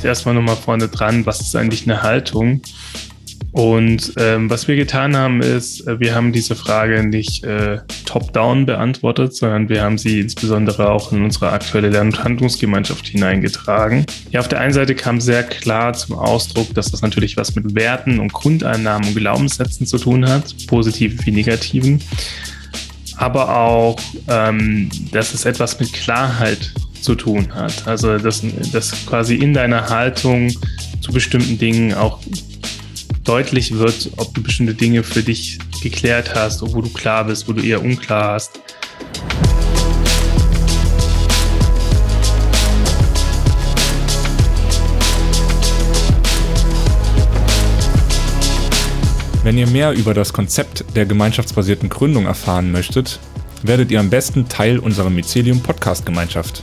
vielleicht erstmal nochmal vorne dran, was ist eigentlich eine Haltung? Und ähm, was wir getan haben, ist, äh, wir haben diese Frage nicht äh, top-down beantwortet, sondern wir haben sie insbesondere auch in unsere aktuelle Lern- und Handlungsgemeinschaft hineingetragen. Ja, auf der einen Seite kam sehr klar zum Ausdruck, dass das natürlich was mit Werten und Grundeinnahmen und Glaubenssätzen zu tun hat, positiven wie negativen. Aber auch, ähm, dass es etwas mit Klarheit zu tun hat. Also, dass, dass quasi in deiner Haltung zu bestimmten Dingen auch deutlich wird, ob du bestimmte Dinge für dich geklärt hast, wo du klar bist, wo du eher unklar hast. Wenn ihr mehr über das Konzept der gemeinschaftsbasierten Gründung erfahren möchtet, werdet ihr am besten Teil unserer Mycelium Podcast Gemeinschaft.